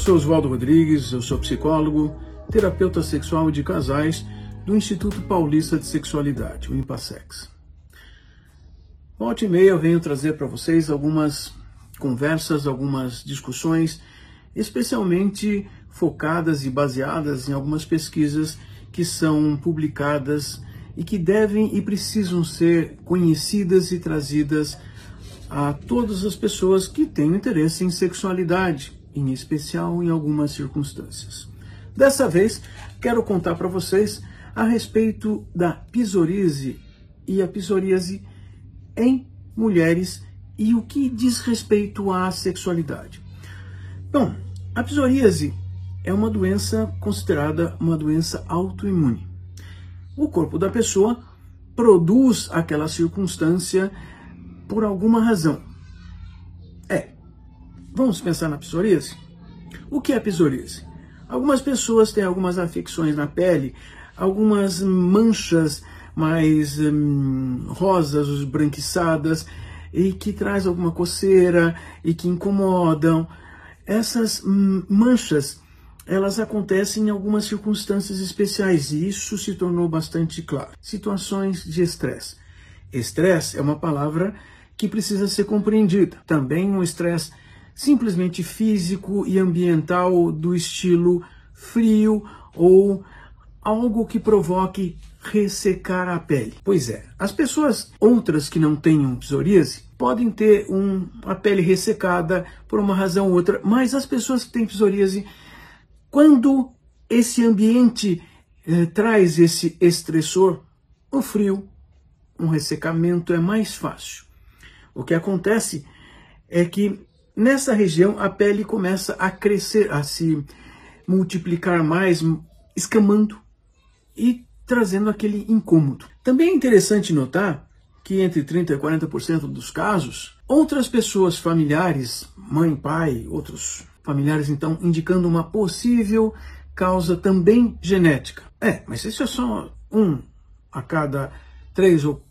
Sou Oswaldo Rodrigues, eu sou psicólogo, terapeuta sexual de casais do Instituto Paulista de Sexualidade, o IMPASEX. Volta e meia eu venho trazer para vocês algumas conversas, algumas discussões, especialmente focadas e baseadas em algumas pesquisas que são publicadas e que devem e precisam ser conhecidas e trazidas a todas as pessoas que têm interesse em sexualidade, em especial em algumas circunstâncias. Dessa vez, quero contar para vocês a respeito da psoríase e a psoríase em mulheres e o que diz respeito à sexualidade. Bom, a psoríase é uma doença considerada uma doença autoimune. O corpo da pessoa produz aquela circunstância por alguma razão. Vamos pensar na psoríase? O que é psoríase? Algumas pessoas têm algumas afecções na pele, algumas manchas mais hum, rosas, esbranquiçadas, e que traz alguma coceira e que incomodam. Essas hum, manchas, elas acontecem em algumas circunstâncias especiais e isso se tornou bastante claro. Situações de estresse. Estresse é uma palavra que precisa ser compreendida. Também um estresse simplesmente físico e ambiental do estilo frio ou algo que provoque ressecar a pele. Pois é, as pessoas outras que não tenham psoríase podem ter um, a pele ressecada por uma razão ou outra, mas as pessoas que têm psoríase, quando esse ambiente eh, traz esse estressor, o frio, um ressecamento é mais fácil. O que acontece é que nessa região a pele começa a crescer, a se multiplicar mais, escamando e trazendo aquele incômodo. Também é interessante notar que entre 30% e 40% dos casos, outras pessoas familiares, mãe, pai, outros familiares, então, indicando uma possível causa também genética. É, mas isso é só um a cada três ou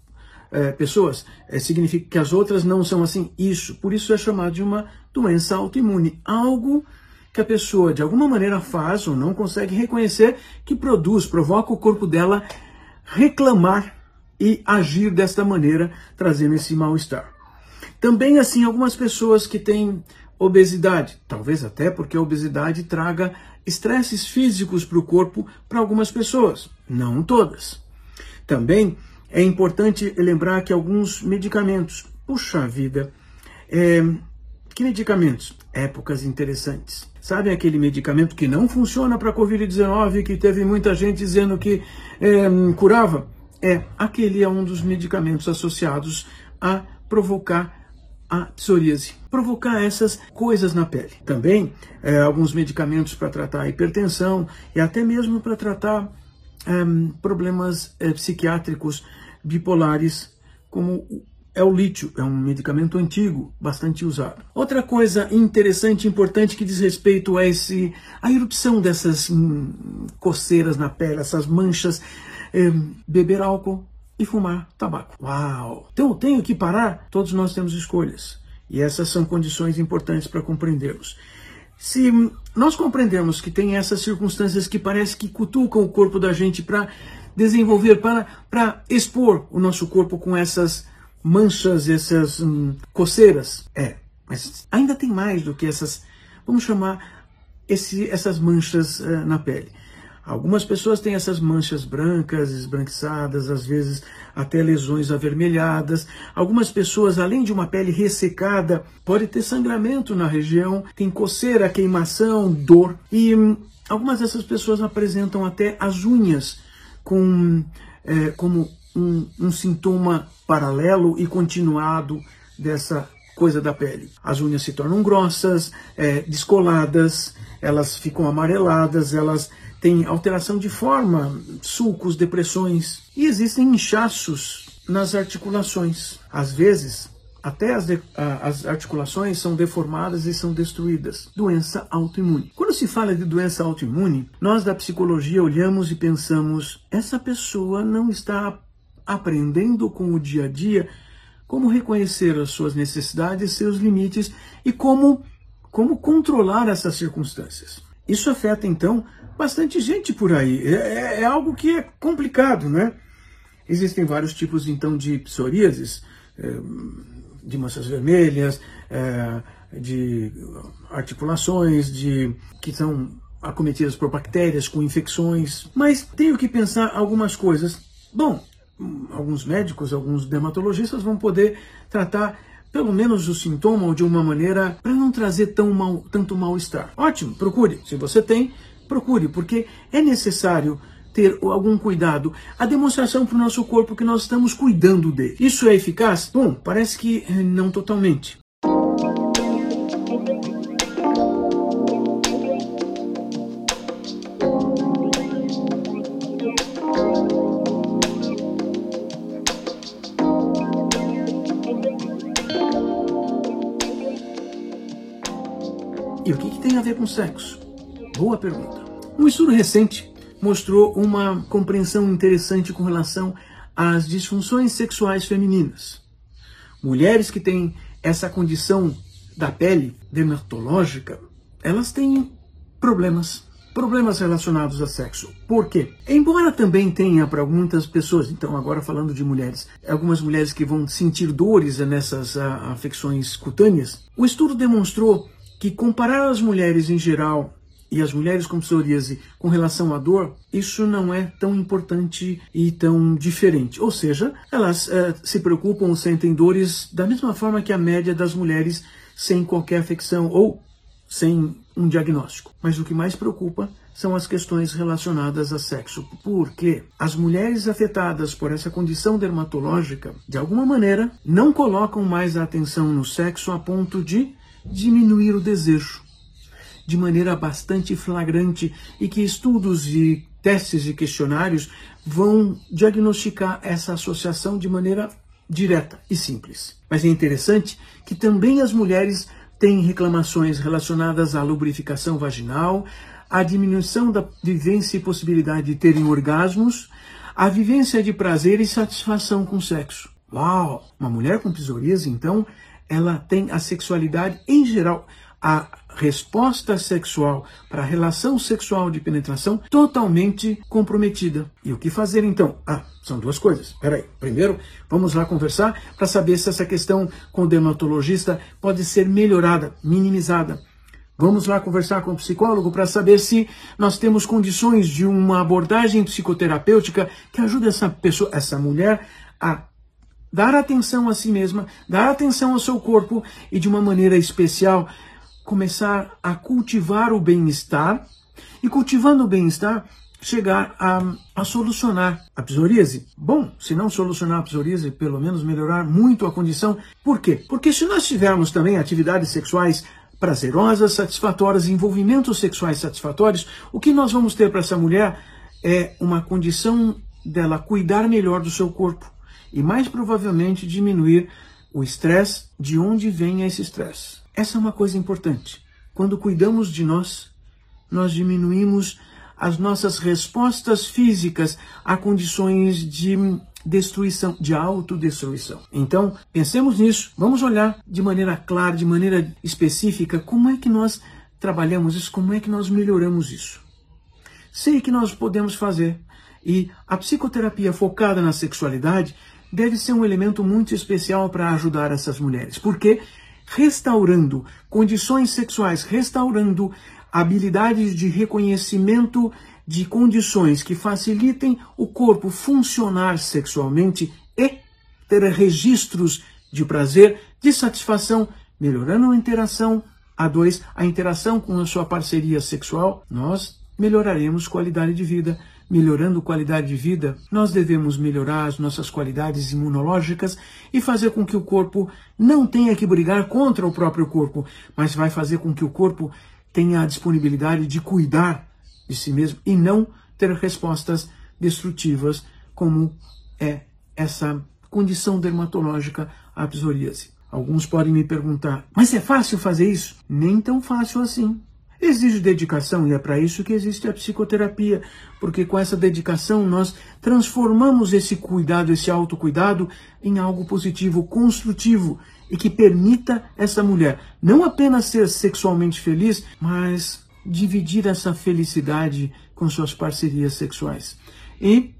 é, pessoas, é, significa que as outras não são assim. Isso, por isso é chamado de uma doença autoimune, algo que a pessoa de alguma maneira faz ou não consegue reconhecer que produz, provoca o corpo dela reclamar e agir desta maneira, trazendo esse mal-estar. Também assim algumas pessoas que têm obesidade, talvez até porque a obesidade traga estresses físicos para o corpo para algumas pessoas, não todas. Também é importante lembrar que alguns medicamentos, puxa vida, é, que medicamentos? Épocas interessantes. Sabe aquele medicamento que não funciona para a Covid-19, que teve muita gente dizendo que é, curava? É, aquele é um dos medicamentos associados a provocar a psoríase, provocar essas coisas na pele. Também é, alguns medicamentos para tratar a hipertensão e até mesmo para tratar é, problemas é, psiquiátricos bipolares, como é o lítio, é um medicamento antigo, bastante usado. Outra coisa interessante e importante que diz respeito a esse a erupção dessas hum, coceiras na pele, essas manchas, é, beber álcool e fumar tabaco. Uau! Então tenho que parar? Todos nós temos escolhas. E essas são condições importantes para compreendermos. Se nós compreendermos que tem essas circunstâncias que parece que cutucam o corpo da gente para desenvolver, para, para expor o nosso corpo com essas manchas, essas hum, coceiras. É, mas ainda tem mais do que essas, vamos chamar, esse, essas manchas uh, na pele. Algumas pessoas têm essas manchas brancas, esbranquiçadas, às vezes até lesões avermelhadas. Algumas pessoas, além de uma pele ressecada, pode ter sangramento na região, tem coceira, queimação, dor. E hum, algumas dessas pessoas apresentam até as unhas com, é, como um, um sintoma paralelo e continuado dessa coisa da pele. As unhas se tornam grossas, é, descoladas, elas ficam amareladas, elas têm alteração de forma, sulcos, depressões e existem inchaços nas articulações. Às vezes, até as, de, as, articulações são deformadas e são destruídas. Doença autoimune. Quando se fala de doença autoimune, nós da psicologia olhamos e pensamos: essa pessoa não está aprendendo com o dia a dia como reconhecer as suas necessidades, seus limites e como, como controlar essas circunstâncias. Isso afeta, então, bastante gente por aí. É, é, é algo que é complicado, né? Existem vários tipos, então, de psoríases. É, de manchas vermelhas, é, de articulações, de que são acometidas por bactérias com infecções. Mas tenho que pensar algumas coisas. Bom, alguns médicos, alguns dermatologistas vão poder tratar pelo menos o sintoma de uma maneira para não trazer tão mal, tanto mal-estar. Ótimo, procure. Se você tem, procure, porque é necessário ter algum cuidado, a demonstração para o nosso corpo que nós estamos cuidando dele. Isso é eficaz? Bom, parece que eh, não totalmente. E o que, que tem a ver com sexo? Boa pergunta. Um estudo recente mostrou uma compreensão interessante com relação às disfunções sexuais femininas. Mulheres que têm essa condição da pele dermatológica, elas têm problemas, problemas relacionados a sexo. Por quê? Embora também tenha para muitas pessoas, então agora falando de mulheres, algumas mulheres que vão sentir dores nessas afecções cutâneas, o estudo demonstrou que comparar as mulheres em geral e as mulheres com psoríase com relação à dor, isso não é tão importante e tão diferente. Ou seja, elas uh, se preocupam, sentem dores da mesma forma que a média das mulheres sem qualquer afecção ou sem um diagnóstico. Mas o que mais preocupa são as questões relacionadas a sexo, porque as mulheres afetadas por essa condição dermatológica, de alguma maneira, não colocam mais a atenção no sexo a ponto de diminuir o desejo de maneira bastante flagrante e que estudos e testes e questionários vão diagnosticar essa associação de maneira direta e simples. Mas é interessante que também as mulheres têm reclamações relacionadas à lubrificação vaginal, à diminuição da vivência e possibilidade de terem orgasmos, à vivência de prazer e satisfação com o sexo. Uau! Uma mulher com psoríase, então, ela tem a sexualidade em geral, a resposta sexual para a relação sexual de penetração totalmente comprometida. E o que fazer então? Ah, são duas coisas. Peraí. Primeiro, vamos lá conversar para saber se essa questão com o dermatologista pode ser melhorada, minimizada. Vamos lá conversar com o psicólogo para saber se nós temos condições de uma abordagem psicoterapêutica que ajude essa pessoa, essa mulher, a dar atenção a si mesma, dar atenção ao seu corpo e de uma maneira especial começar a cultivar o bem-estar e cultivando o bem-estar chegar a, a, solucionar a psoríase. Bom, se não solucionar a psoríase, pelo menos melhorar muito a condição. Por quê? Porque se nós tivermos também atividades sexuais prazerosas, satisfatórias, envolvimentos sexuais satisfatórios, o que nós vamos ter para essa mulher é uma condição dela cuidar melhor do seu corpo e mais provavelmente diminuir o estresse, de onde vem esse estresse. Essa é uma coisa importante. Quando cuidamos de nós, nós diminuímos as nossas respostas físicas a condições de destruição, de autodestruição. Então, pensemos nisso, vamos olhar de maneira clara, de maneira específica, como é que nós trabalhamos isso, como é que nós melhoramos isso. Sei que nós podemos fazer. E a psicoterapia focada na sexualidade deve ser um elemento muito especial para ajudar essas mulheres, porque restaurando condições sexuais, restaurando habilidades de reconhecimento de condições que facilitem o corpo funcionar sexualmente e ter registros de prazer, de satisfação, melhorando a interação. A dois, a interação com a sua parceria sexual, nós melhoraremos qualidade de vida, melhorando qualidade de vida, nós devemos melhorar as nossas qualidades imunológicas e fazer com que o corpo não tenha que brigar contra o próprio corpo, mas vai fazer com que o corpo tenha a disponibilidade de cuidar de si mesmo e não ter respostas destrutivas, como é essa condição dermatológica, a psoríase. Alguns podem me perguntar, mas é fácil fazer isso? Nem tão fácil assim. Exige dedicação e é para isso que existe a psicoterapia, porque com essa dedicação nós transformamos esse cuidado, esse autocuidado em algo positivo, construtivo e que permita essa mulher não apenas ser sexualmente feliz, mas dividir essa felicidade com suas parcerias sexuais. E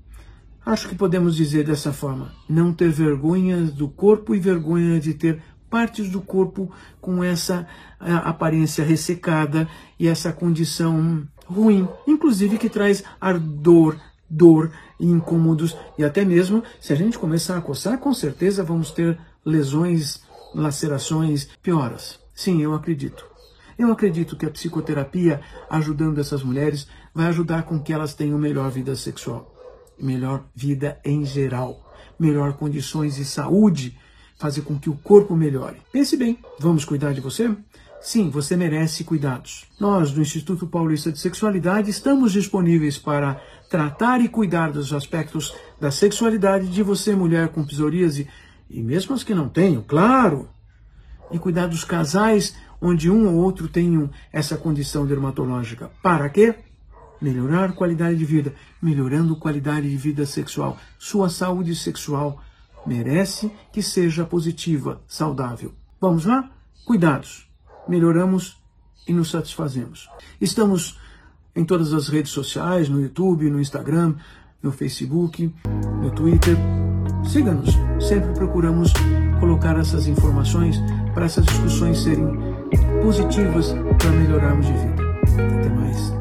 acho que podemos dizer dessa forma: não ter vergonha do corpo e vergonha de ter partes do corpo com essa eh, aparência ressecada e essa condição ruim, inclusive que traz ardor, dor e incômodos e até mesmo se a gente começar a coçar, com certeza vamos ter lesões, lacerações, pioras. Sim, eu acredito. Eu acredito que a psicoterapia, ajudando essas mulheres, vai ajudar com que elas tenham melhor vida sexual, melhor vida em geral, melhor condições de saúde fazer com que o corpo melhore. Pense bem, vamos cuidar de você? Sim, você merece cuidados. Nós, do Instituto Paulista de Sexualidade, estamos disponíveis para tratar e cuidar dos aspectos da sexualidade de você, mulher com psoríase, e mesmo as que não tenham, claro. E cuidar dos casais onde um ou outro tenham essa condição dermatológica. Para quê? Melhorar qualidade de vida, melhorando qualidade de vida sexual, sua saúde sexual merece que seja positiva, saudável. Vamos lá? Cuidados. Melhoramos e nos satisfazemos. Estamos em todas as redes sociais, no YouTube, no Instagram, no Facebook, no Twitter. Siga-nos. Sempre procuramos colocar essas informações para essas discussões serem positivas para melhorarmos de vida. Até mais.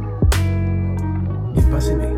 E passe bem.